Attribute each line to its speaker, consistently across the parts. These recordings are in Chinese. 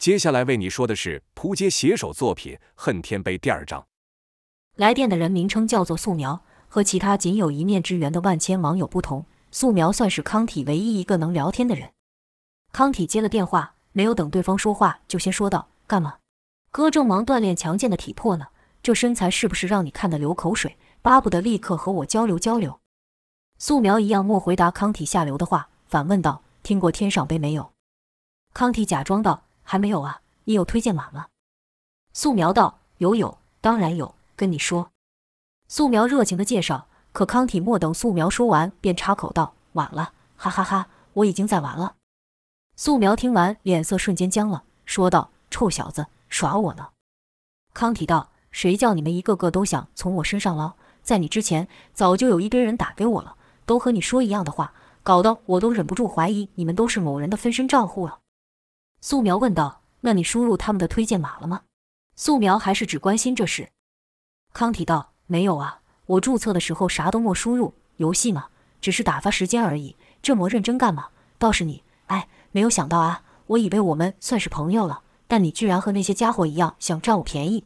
Speaker 1: 接下来为你说的是扑街写手作品《恨天碑》第二章。
Speaker 2: 来电的人名称叫做素描，和其他仅有一面之缘的万千网友不同，素描算是康体唯一一个能聊天的人。康体接了电话，没有等对方说话，就先说道：“干嘛？哥正忙锻炼强健的体魄呢，这身材是不是让你看得流口水，巴不得立刻和我交流交流？”素描一样没回答康体下流的话，反问道：“听过天上碑没有？”康体假装道。还没有啊，你有推荐码吗？素描道：“有有，当然有。跟你说。”素描热情地介绍，可康体莫等素描说完，便插口道：“晚了，哈哈哈，我已经在玩了。”素描听完，脸色瞬间僵了，说道：“臭小子，耍我呢？”康体道：“谁叫你们一个个都想从我身上捞？在你之前，早就有一堆人打给我了，都和你说一样的话，搞得我都忍不住怀疑你们都是某人的分身账户了。”素描问道：“那你输入他们的推荐码了吗？”素描还是只关心这事。康体道：“没有啊，我注册的时候啥都没输入，游戏嘛，只是打发时间而已。这么认真干嘛？倒是你，哎，没有想到啊，我以为我们算是朋友了，但你居然和那些家伙一样想占我便宜。”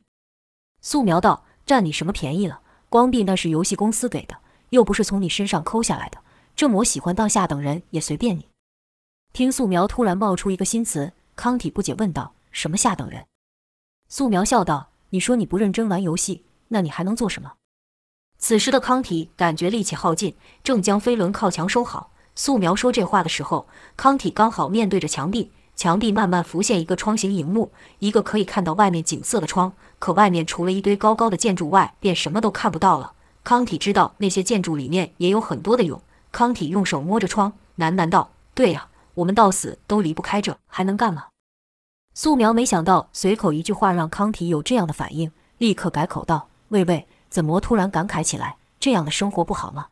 Speaker 2: 素描道：“占你什么便宜了？光币那是游戏公司给的，又不是从你身上抠下来的。这么喜欢当下等人也随便你。”听素描突然冒出一个新词。康体不解问道：“什么下等人？”素描笑道：“你说你不认真玩游戏，那你还能做什么？”此时的康体感觉力气耗尽，正将飞轮靠墙收好。素描说这话的时候，康体刚好面对着墙壁，墙壁慢慢浮现一个窗形荧幕，一个可以看到外面景色的窗。可外面除了一堆高高的建筑外，便什么都看不到了。康体知道那些建筑里面也有很多的蛹。康体用手摸着窗，喃喃道：“对呀。”我们到死都离不开这，还能干嘛？素描没想到随口一句话让康体有这样的反应，立刻改口道：“喂喂，怎么突然感慨起来？这样的生活不好吗？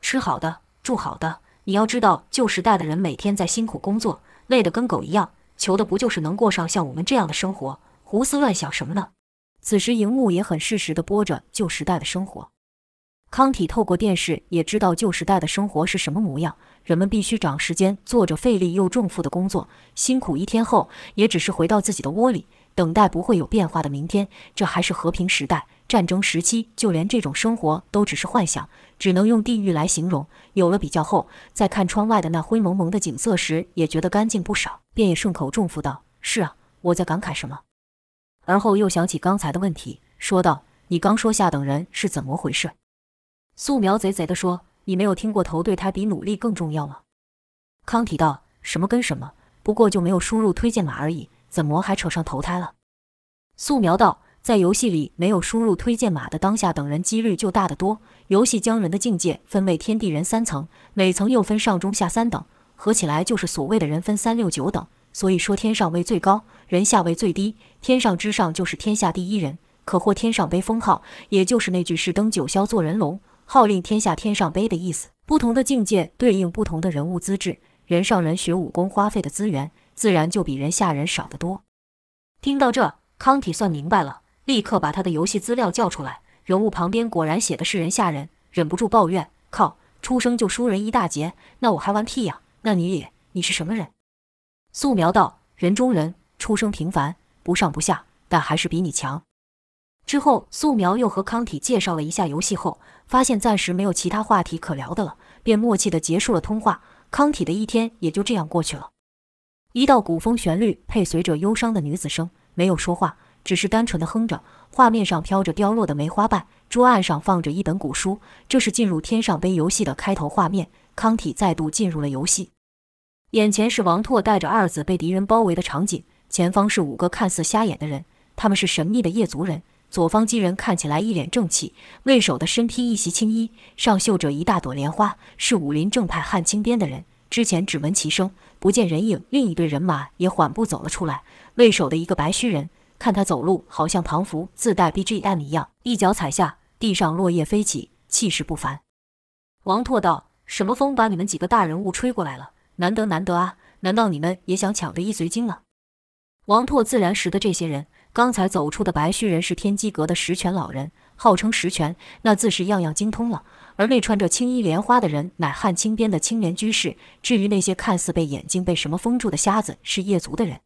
Speaker 2: 吃好的，住好的。你要知道，旧时代的人每天在辛苦工作，累得跟狗一样，求的不就是能过上像我们这样的生活？胡思乱想什么呢？”此时，荧幕也很适时地播着旧时代的生活。康体透过电视也知道旧时代的生活是什么模样，人们必须长时间做着费力又重负的工作，辛苦一天后，也只是回到自己的窝里，等待不会有变化的明天。这还是和平时代，战争时期，就连这种生活都只是幻想，只能用地狱来形容。有了比较后，在看窗外的那灰蒙蒙的景色时，也觉得干净不少，便也顺口重复道：“是啊，我在感慨什么？”而后又想起刚才的问题，说道：“你刚说下等人是怎么回事？”素描贼贼地说：“你没有听过投对胎比努力更重要吗？”康体道：“什么跟什么，不过就没有输入推荐码而已，怎么还扯上投胎了？”素描道：“在游戏里没有输入推荐码的当下等人几率就大得多。游戏将人的境界分为天地人三层，每层又分上中下三等，合起来就是所谓的人分三六九等。所以说天上位最高，人下位最低，天上之上就是天下第一人，可获天上杯封号，也就是那句‘是登九霄做人龙’。”号令天下天上碑的意思，不同的境界对应不同的人物资质。人上人学武功花费的资源，自然就比人下人少得多。听到这，康体算明白了，立刻把他的游戏资料叫出来。人物旁边果然写的是人下人，忍不住抱怨：“靠，出生就输人一大截，那我还玩屁呀？那你也，你是什么人？”素描道：“人中人，出生平凡，不上不下，但还是比你强。”之后，素描又和康体介绍了一下游戏后，发现暂时没有其他话题可聊的了，便默契地结束了通话。康体的一天也就这样过去了。一道古风旋律配随着忧伤的女子声，没有说话，只是单纯的哼着。画面上飘着凋落的梅花瓣，桌案上放着一本古书。这是进入天上碑游戏的开头画面。康体再度进入了游戏，眼前是王拓带着二子被敌人包围的场景，前方是五个看似瞎眼的人，他们是神秘的夜族人。左方几人看起来一脸正气，为首的身披一袭青衣，上绣着一大朵莲花，是武林正派汉青边的人。之前只闻其声，不见人影。另一队人马也缓步走了出来，为首的一个白须人，看他走路好像唐服自带 BGM 一样，一脚踩下，地上落叶飞起，气势不凡。王拓道：“什么风把你们几个大人物吹过来了？难得难得啊！难道你们也想抢着一随经了？”王拓自然识得这些人。刚才走出的白须人是天机阁的十全老人，号称十全，那自是样样精通了。而那穿着青衣莲花的人，乃汉青边的青莲居士。至于那些看似被眼睛被什么封住的瞎子，是夜族的人。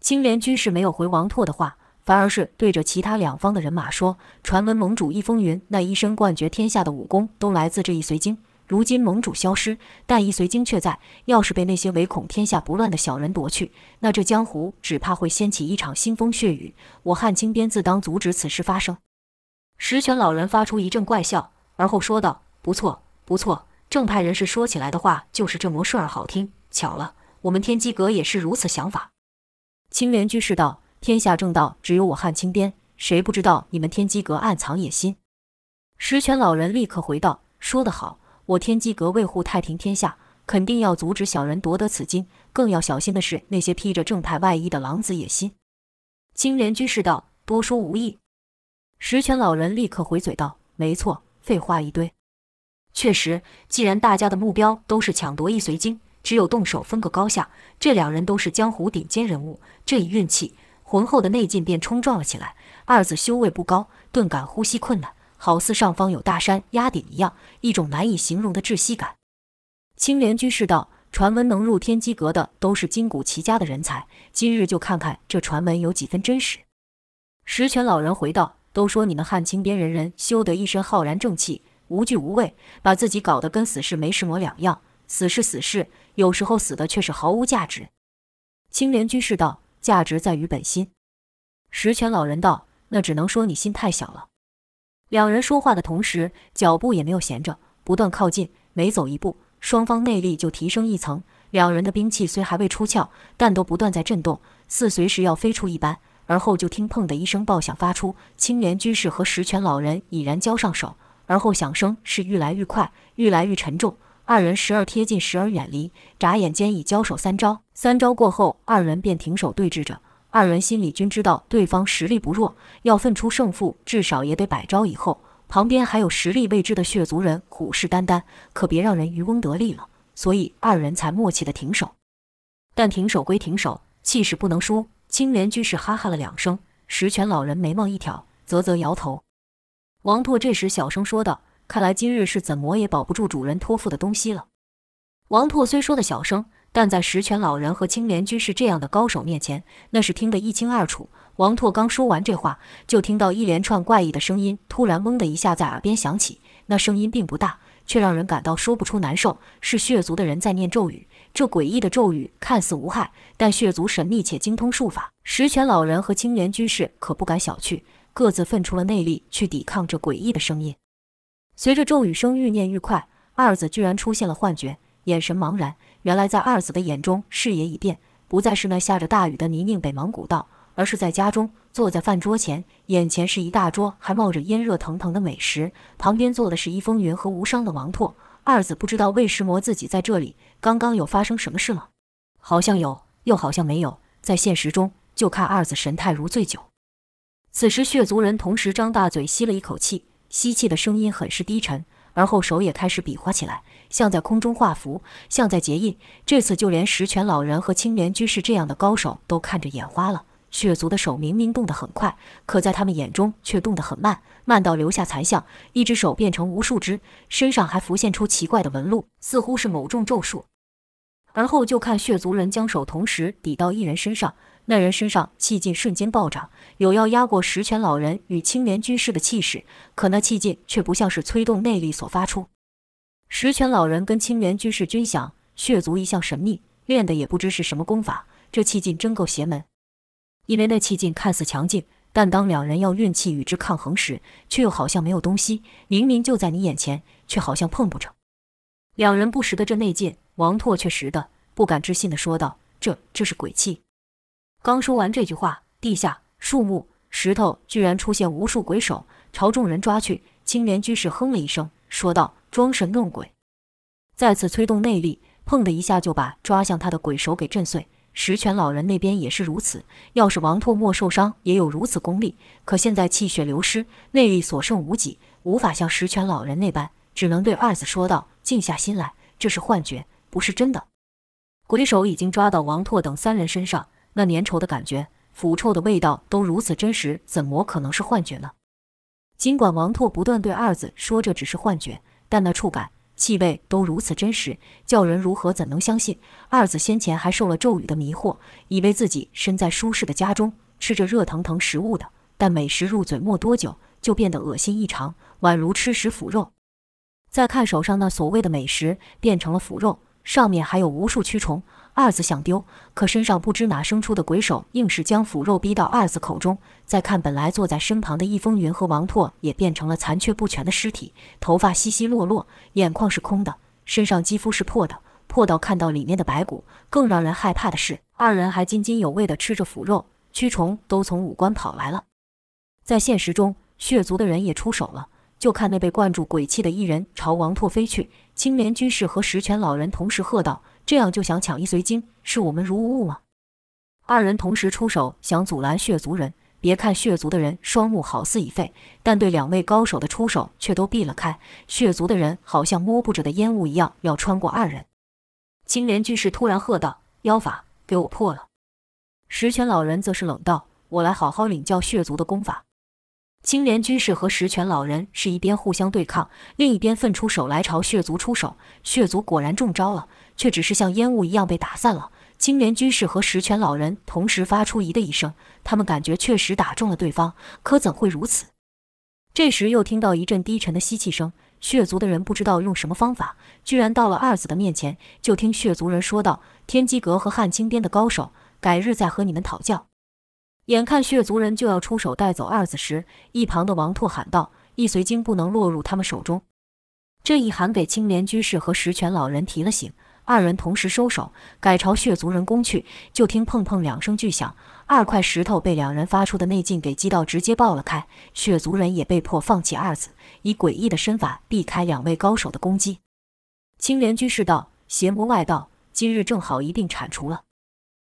Speaker 2: 青莲居士没有回王拓的话，反而是对着其他两方的人马说：“传闻盟主易风云那一身冠绝天下的武功，都来自这一随经。如今盟主消失，但一随经却在。要是被那些唯恐天下不乱的小人夺去，那这江湖只怕会掀起一场腥风血雨。我汉青边自当阻止此事发生。”石泉老人发出一阵怪笑，而后说道：“不错，不错，正派人士说起来的话就是这么顺耳好听。巧了，我们天机阁也是如此想法。”青莲居士道：“天下正道，只有我汉青边，谁不知道你们天机阁暗藏野心？”石泉老人立刻回道：“说得好，我天机阁为护太平天下，肯定要阻止小人夺得此经，更要小心的是那些披着正派外衣的狼子野心。”青莲居士道：“多说无益。”石泉老人立刻回嘴道：“没错，废话一堆。确实，既然大家的目标都是抢夺一随经。”只有动手分个高下，这两人都是江湖顶尖人物，这一运气，浑厚的内劲便冲撞了起来。二子修为不高，顿感呼吸困难，好似上方有大山压顶一样，一种难以形容的窒息感。青莲居士道：“传闻能入天机阁的都是筋骨齐家的人才，今日就看看这传闻有几分真实。”石泉老人回道：“都说你们汉青边人人修得一身浩然正气，无惧无畏，把自己搞得跟死士没什么两样。死是死士。”有时候死的却是毫无价值。青莲居士道：“价值在于本心。”石泉老人道：“那只能说你心太小了。”两人说话的同时，脚步也没有闲着，不断靠近。每走一步，双方内力就提升一层。两人的兵器虽还未出鞘，但都不断在震动，似随时要飞出一般。而后就听“砰”的一声爆响发出，青莲居士和石泉老人已然交上手，而后响声是愈来愈快，愈来愈沉重。二人时而贴近，时而远离，眨眼间已交手三招。三招过后，二人便停手对峙着。二人心里均知道对方实力不弱，要分出胜负，至少也得百招以后。旁边还有实力未知的血族人虎视眈眈，可别让人渔翁得利了。所以二人才默契地停手。但停手归停手，气势不能输。青莲居士哈哈了两声，石泉老人眉毛一挑，啧啧摇头。王拓这时小声说道。看来今日是怎么也保不住主人托付的东西了。王拓虽说的小声，但在石泉老人和青莲居士这样的高手面前，那是听得一清二楚。王拓刚说完这话，就听到一连串怪异的声音突然“嗡”的一下在耳边响起。那声音并不大，却让人感到说不出难受。是血族的人在念咒语。这诡异的咒语看似无害，但血族神秘且精通术法。石泉老人和青莲居士可不敢小觑，各自奋出了内力去抵抗这诡异的声音。随着咒语声愈念愈快，二子居然出现了幻觉，眼神茫然。原来在二子的眼中，视野已变，不再是那下着大雨的泥泞北芒古道，而是在家中坐在饭桌前，眼前是一大桌还冒着烟热腾腾的美食，旁边坐的是一风云和无伤的王拓。二子不知道为什么自己在这里，刚刚有发生什么事了？好像有，又好像没有。在现实中，就看二子神态如醉酒。此时，血族人同时张大嘴吸了一口气。吸气的声音很是低沉，而后手也开始比划起来，像在空中画符，像在结印。这次就连石泉老人和青莲居士这样的高手都看着眼花了。血族的手明明动得很快，可在他们眼中却动得很慢，慢到留下残像，一只手变成无数只，身上还浮现出奇怪的纹路，似乎是某种咒术。而后就看血族人将手同时抵到一人身上。那人身上气劲瞬间暴涨，有要压过石泉老人与青莲居士的气势，可那气劲却不像是催动内力所发出。石泉老人跟青莲居士均想，血族一向神秘，练的也不知是什么功法，这气劲真够邪门。因为那气劲看似强劲，但当两人要运气与之抗衡时，却又好像没有东西，明明就在你眼前，却好像碰不成。两人不识的这内劲，王拓却识的，不敢置信的说道：“这这是鬼气。”刚说完这句话，地下树木、石头居然出现无数鬼手，朝众人抓去。青莲居士哼了一声，说道：“装神弄鬼。”再次催动内力，砰的一下就把抓向他的鬼手给震碎。石泉老人那边也是如此。要是王拓莫受伤，也有如此功力，可现在气血流失，内力所剩无几，无法像石泉老人那般，只能对二子说道：“静下心来，这是幻觉，不是真的。”鬼手已经抓到王拓等三人身上。那粘稠的感觉、腐臭的味道都如此真实，怎么可能是幻觉呢？尽管王拓不断对二子说这只是幻觉，但那触感、气味都如此真实，叫人如何怎能相信？二子先前还受了咒语的迷惑，以为自己身在舒适的家中，吃着热腾腾食物的，但美食入嘴没多久，就变得恶心异常，宛如吃食腐肉。再看手上那所谓的美食，变成了腐肉，上面还有无数蛆虫。二子想丢，可身上不知哪生出的鬼手，硬是将腐肉逼到二子口中。再看本来坐在身旁的易风云和王拓，也变成了残缺不全的尸体，头发稀稀落落，眼眶是空的，身上肌肤是破的，破到看到里面的白骨。更让人害怕的是，二人还津津有味地吃着腐肉，蛆虫都从五官跑来了。在现实中，血族的人也出手了。就看那被灌注鬼气的一人朝王拓飞去，青莲居士和十全老人同时喝道：“这样就想抢一随经，视我们如无物吗？”二人同时出手想阻拦血族人。别看血族的人双目好似已废，但对两位高手的出手却都避了开。血族的人好像摸不着的烟雾一样，要穿过二人。青莲居士突然喝道：“妖法，给我破了！”十全老人则是冷道：“我来好好领教血族的功法。”青莲居士和十全老人是一边互相对抗，另一边分出手来朝血族出手。血族果然中招了，却只是像烟雾一样被打散了。青莲居士和十全老人同时发出“咦”的一声，他们感觉确实打中了对方，可怎会如此？这时又听到一阵低沉的吸气声，血族的人不知道用什么方法，居然到了二子的面前。就听血族人说道：“天机阁和汉青边的高手，改日再和你们讨教。”眼看血族人就要出手带走二子时，一旁的王拓喊道：“易随经不能落入他们手中。”这一喊给青莲居士和石泉老人提了醒，二人同时收手，改朝血族人攻去。就听砰砰两声巨响，二块石头被两人发出的内劲给击到，直接爆了开。血族人也被迫放弃二子，以诡异的身法避开两位高手的攻击。青莲居士道：“邪魔外道，今日正好一并铲除了。”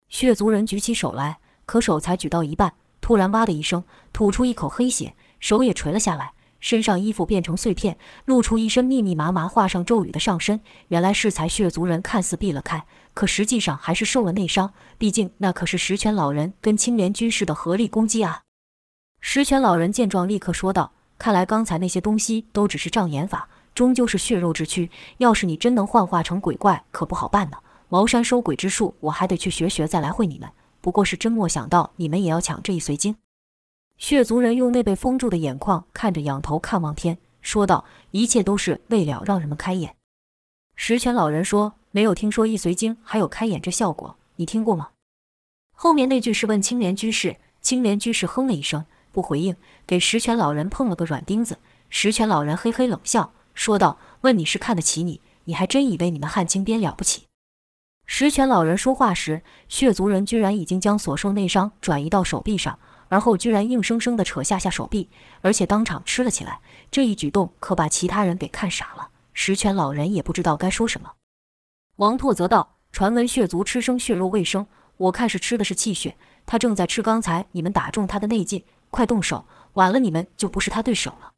Speaker 2: 血族人举起手来。可手才举到一半，突然哇的一声，吐出一口黑血，手也垂了下来，身上衣服变成碎片，露出一身密密麻麻画上咒语的上身。原来是才血族人看似避了开，可实际上还是受了内伤。毕竟那可是十全老人跟青莲居士的合力攻击啊！十全老人见状，立刻说道：“看来刚才那些东西都只是障眼法，终究是血肉之躯。要是你真能幻化成鬼怪，可不好办呢。茅山收鬼之术，我还得去学学，再来会你们。”不过是真没想到你们也要抢这易随经。血族人用那被封住的眼眶看着，仰头看望天，说道：“一切都是为了让人们开眼。”十全老人说：“没有听说易随经还有开眼这效果，你听过吗？”后面那句是问青莲居士，青莲居士哼了一声，不回应，给十全老人碰了个软钉子。十全老人嘿嘿冷笑，说道：“问你是看得起你，你还真以为你们汉青边了不起？”十全老人说话时，血族人居然已经将所受内伤转移到手臂上，而后居然硬生生地扯下下手臂，而且当场吃了起来。这一举动可把其他人给看傻了。十全老人也不知道该说什么。王拓则道：“传闻血族吃生血肉未生，我看是吃的是气血。他正在吃刚才你们打中他的内劲，快动手，晚了你们就不是他对手了。”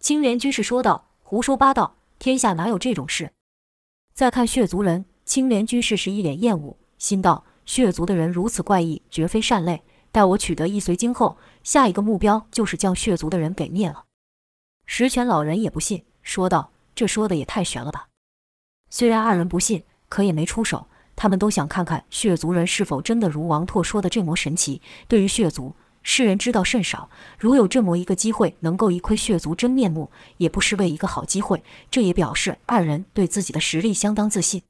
Speaker 2: 青莲居士说道：“胡说八道，天下哪有这种事？”再看血族人。青莲居士是一脸厌恶，心道：血族的人如此怪异，绝非善类。待我取得易随经后，下一个目标就是将血族的人给灭了。十全老人也不信，说道：“这说的也太玄了吧！”虽然二人不信，可也没出手。他们都想看看血族人是否真的如王拓说的这么神奇。对于血族，世人知道甚少。如有这么一个机会，能够一窥血族真面目，也不失为一个好机会。这也表示二人对自己的实力相当自信。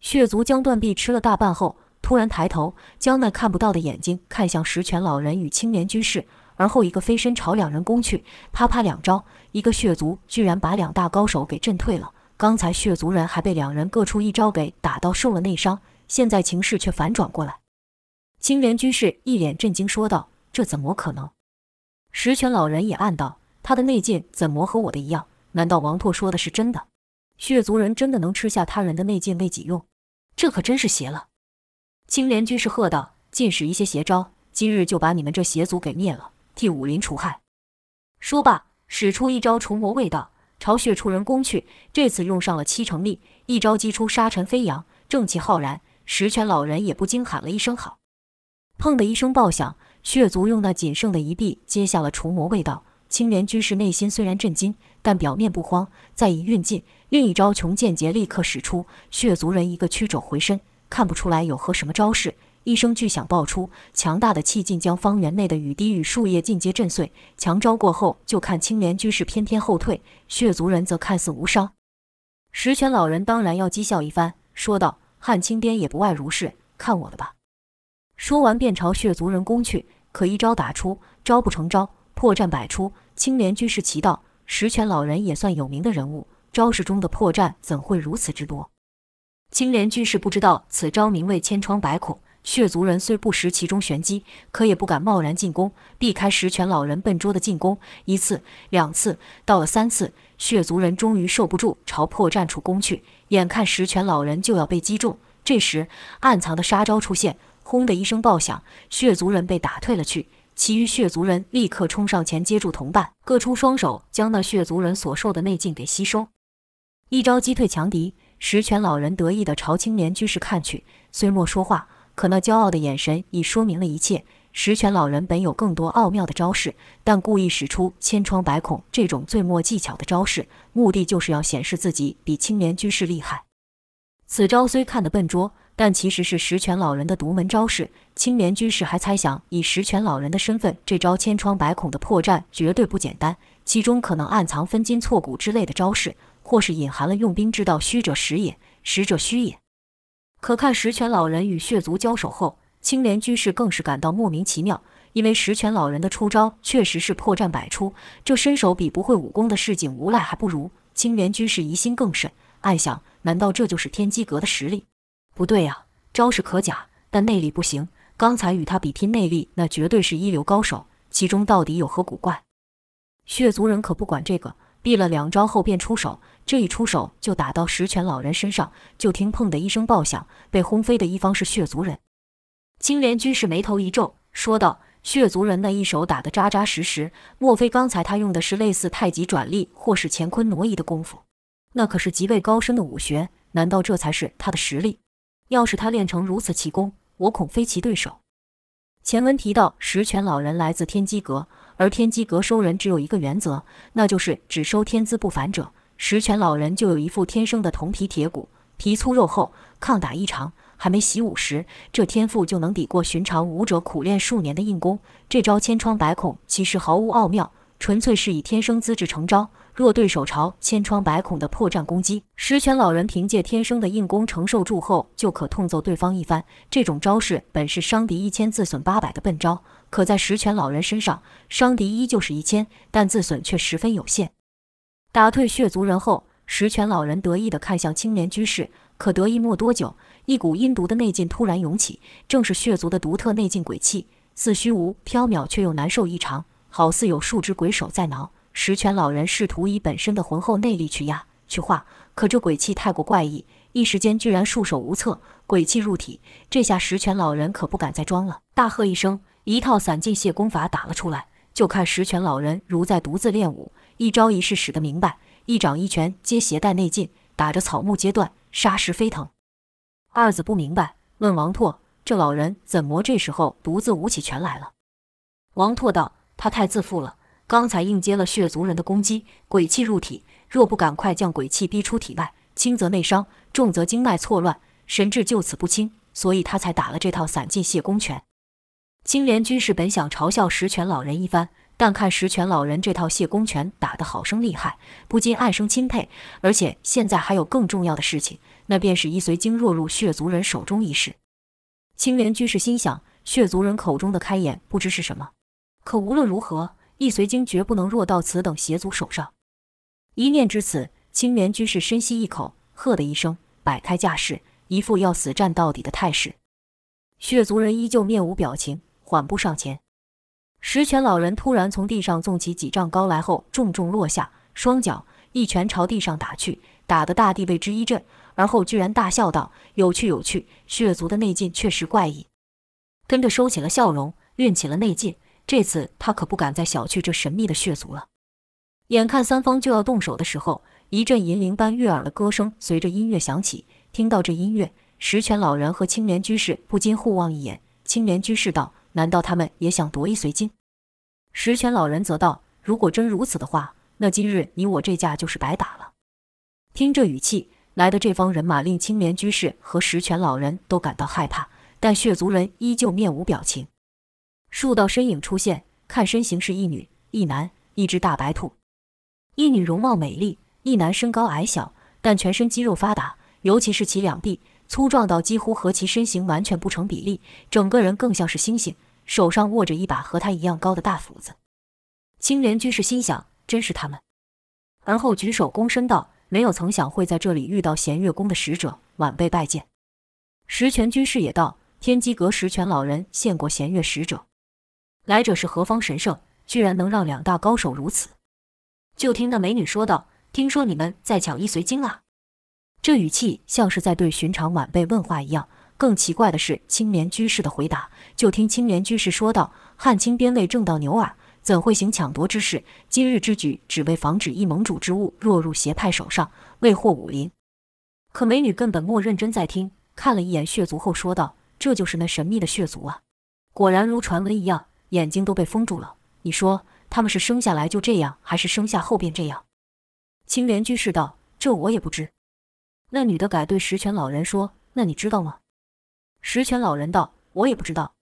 Speaker 2: 血族将断臂吃了大半后，突然抬头，将那看不到的眼睛看向石泉老人与青莲居士，而后一个飞身朝两人攻去，啪啪两招，一个血族居然把两大高手给震退了。刚才血族人还被两人各出一招给打到受了内伤，现在情势却反转过来。青莲居士一脸震惊说道：“这怎么可能？”石泉老人也暗道：“他的内劲怎么和我的一样？难道王拓说的是真的？”血族人真的能吃下他人的内劲为己用，这可真是邪了！青莲居士喝道：“尽使一些邪招，今日就把你们这邪族给灭了，替武林除害。”说罢，使出一招除魔卫道，朝血族人攻去。这次用上了七成力，一招击出沙尘飞扬，正气浩然。石泉老人也不禁喊了一声好。砰的一声爆响，血族用那仅剩的一臂接下了除魔卫道。青莲居士内心虽然震惊，但表面不慌。再一运劲，另一招穷剑杰立刻使出，血族人一个曲肘回身，看不出来有何什么招式。一声巨响爆出，强大的气劲将方圆内的雨滴与树叶尽皆震碎。强招过后，就看青莲居士翩翩后退，血族人则看似无伤。石泉老人当然要讥笑一番，说道：“汉青颠也不外如是，看我的吧！”说完便朝血族人攻去，可一招打出，招不成招，破绽百出。青莲居士奇道：“石泉老人也算有名的人物，招式中的破绽怎会如此之多？”青莲居士不知道此招名为千疮百孔。血族人虽不识其中玄机，可也不敢贸然进攻，避开石泉老人笨拙的进攻。一次、两次，到了三次，血族人终于受不住，朝破绽处攻去。眼看石泉老人就要被击中，这时暗藏的杀招出现，轰的一声爆响，血族人被打退了去。其余血族人立刻冲上前接住同伴，各出双手将那血族人所受的内劲给吸收。一招击退强敌，石泉老人得意地朝青莲居士看去，虽莫说话。可那骄傲的眼神已说明了一切。石泉老人本有更多奥妙的招式，但故意使出千疮百孔这种最末技巧的招式，目的就是要显示自己比青莲居士厉害。此招虽看得笨拙，但其实是石泉老人的独门招式。青莲居士还猜想，以石泉老人的身份，这招千疮百孔的破绽绝对不简单，其中可能暗藏分筋错骨之类的招式，或是隐含了用兵之道，虚者实也，实者虚也。可看石泉老人与血族交手后，青莲居士更是感到莫名其妙，因为石泉老人的出招确实是破绽百出，这身手比不会武功的市井无赖还不如。青莲居士疑心更甚，暗想：难道这就是天机阁的实力？不对呀，招式可假，但内力不行。刚才与他比拼内力，那绝对是一流高手，其中到底有何古怪？血族人可不管这个。避了两招后便出手，这一出手就打到石泉老人身上。就听“砰”的一声爆响，被轰飞的一方是血族人。青莲居士眉头一皱，说道：“血族人那一手打得扎扎实实，莫非刚才他用的是类似太极转力或是乾坤挪移的功夫？那可是极为高深的武学，难道这才是他的实力？要是他练成如此奇功，我恐非其对手。”前文提到，石泉老人来自天机阁。而天机阁收人只有一个原则，那就是只收天资不凡者。石泉老人就有一副天生的铜皮铁骨，皮粗肉厚，抗打异常。还没习武时，这天赋就能抵过寻常武者苦练数年的硬功。这招千疮百孔其实毫无奥妙，纯粹是以天生资质成招。若对手朝千疮百孔的破绽攻击，石泉老人凭借天生的硬功承受住后，就可痛揍对方一番。这种招式本是伤敌一千自损八百的笨招，可在石泉老人身上，伤敌依旧是一千，但自损却十分有限。打退血族人后，石泉老人得意地看向青莲居士，可得意没多久，一股阴毒的内劲突然涌起，正是血族的独特内劲鬼气，似虚无缥缈，却又难受异常，好似有数只鬼手在挠。石泉老人试图以本身的浑厚内力去压去化，可这鬼气太过怪异，一时间居然束手无策。鬼气入体，这下石泉老人可不敢再装了，大喝一声，一套散尽卸功法打了出来。就看石泉老人如在独自练武，一招一式使得明白，一掌一拳皆携带内劲，打着草木皆断，沙石飞腾。二子不明白，问王拓：“这老人怎么这时候独自舞起拳来了？”王拓道：“他太自负了。”刚才应接了血族人的攻击，鬼气入体，若不赶快将鬼气逼出体外，轻则内伤，重则经脉错乱，神志就此不清，所以他才打了这套散尽卸功拳。青莲居士本想嘲笑石泉老人一番，但看石泉老人这套谢公拳打得好生厉害，不禁暗生钦佩。而且现在还有更重要的事情，那便是易随经落入血族人手中一事。青莲居士心想，血族人口中的开眼不知是什么，可无论如何。易随经绝不能落到此等邪族手上。一念至此，青莲居士深吸一口，喝的一声，摆开架势，一副要死战到底的态势。血族人依旧面无表情，缓步上前。石泉老人突然从地上纵起几丈高来后，重重落下，双脚一拳朝地上打去，打得大地为之一震，而后居然大笑道：“有趣，有趣！血族的内劲确实怪异。”跟着收起了笑容，运起了内劲。这次他可不敢再小觑这神秘的血族了。眼看三方就要动手的时候，一阵银铃般悦耳的歌声随着音乐响起。听到这音乐，石泉老人和青莲居士不禁互望一眼。青莲居士道：“难道他们也想夺一随金？”石泉老人则道：“如果真如此的话，那今日你我这架就是白打了。听这语气，来的这方人马令青莲居士和石泉老人都感到害怕，但血族人依旧面无表情。数道身影出现，看身形是一女一男，一只大白兔。一女容貌美丽，一男身高矮小，但全身肌肉发达，尤其是其两臂粗壮到几乎和其身形完全不成比例，整个人更像是猩猩，手上握着一把和他一样高的大斧子。青莲居士心想：真是他们。而后举手躬身道：“没有曾想会在这里遇到弦月宫的使者，晚辈拜见。”石泉居士也道：“天机阁石泉老人见过弦月使者。”来者是何方神圣？居然能让两大高手如此？就听那美女说道：“听说你们在抢易随经啊？”这语气像是在对寻常晚辈问话一样。更奇怪的是青莲居士的回答。就听青莲居士说道：“汉清边尉正道牛耳，怎会行抢夺之事？今日之举，只为防止一盟主之物落入邪派手上，未获武林。”可美女根本没认真在听，看了一眼血族后说道：“这就是那神秘的血族啊！果然如传闻一样。”眼睛都被封住了。你说他们是生下来就这样，还是生下后便这样？青莲居士道：“这我也不知。”那女的改对石泉老人说：“那你知道吗？”石泉老人道：“我也不知道。”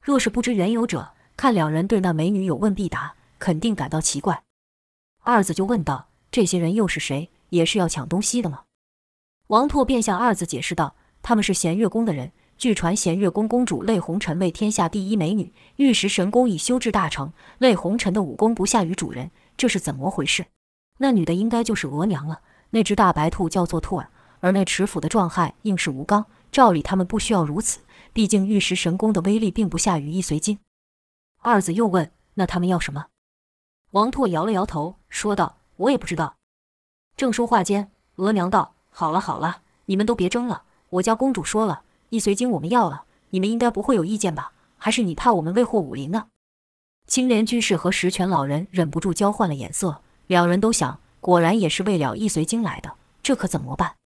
Speaker 2: 若是不知缘由者，看两人对那美女有问必答，肯定感到奇怪。二子就问道：“这些人又是谁？也是要抢东西的吗？”王拓便向二子解释道：“他们是弦月宫的人。”据传，弦月宫公主泪红尘为天下第一美女，玉石神功已修至大成。泪红尘的武功不下于主人，这是怎么回事？那女的应该就是额娘了。那只大白兔叫做兔儿，而那持斧的壮汉应是吴刚。照理他们不需要如此，毕竟玉石神功的威力并不下于易随经。二子又问：“那他们要什么？”王拓摇了摇头，说道：“我也不知道。”正说话间，额娘道：“好了好了，你们都别争了。我家公主说了。”易随经我们要了，你们应该不会有意见吧？还是你怕我们未获武林呢？青莲居士和石泉老人忍不住交换了眼色，两人都想，果然也是为了易随经来的，这可怎么办？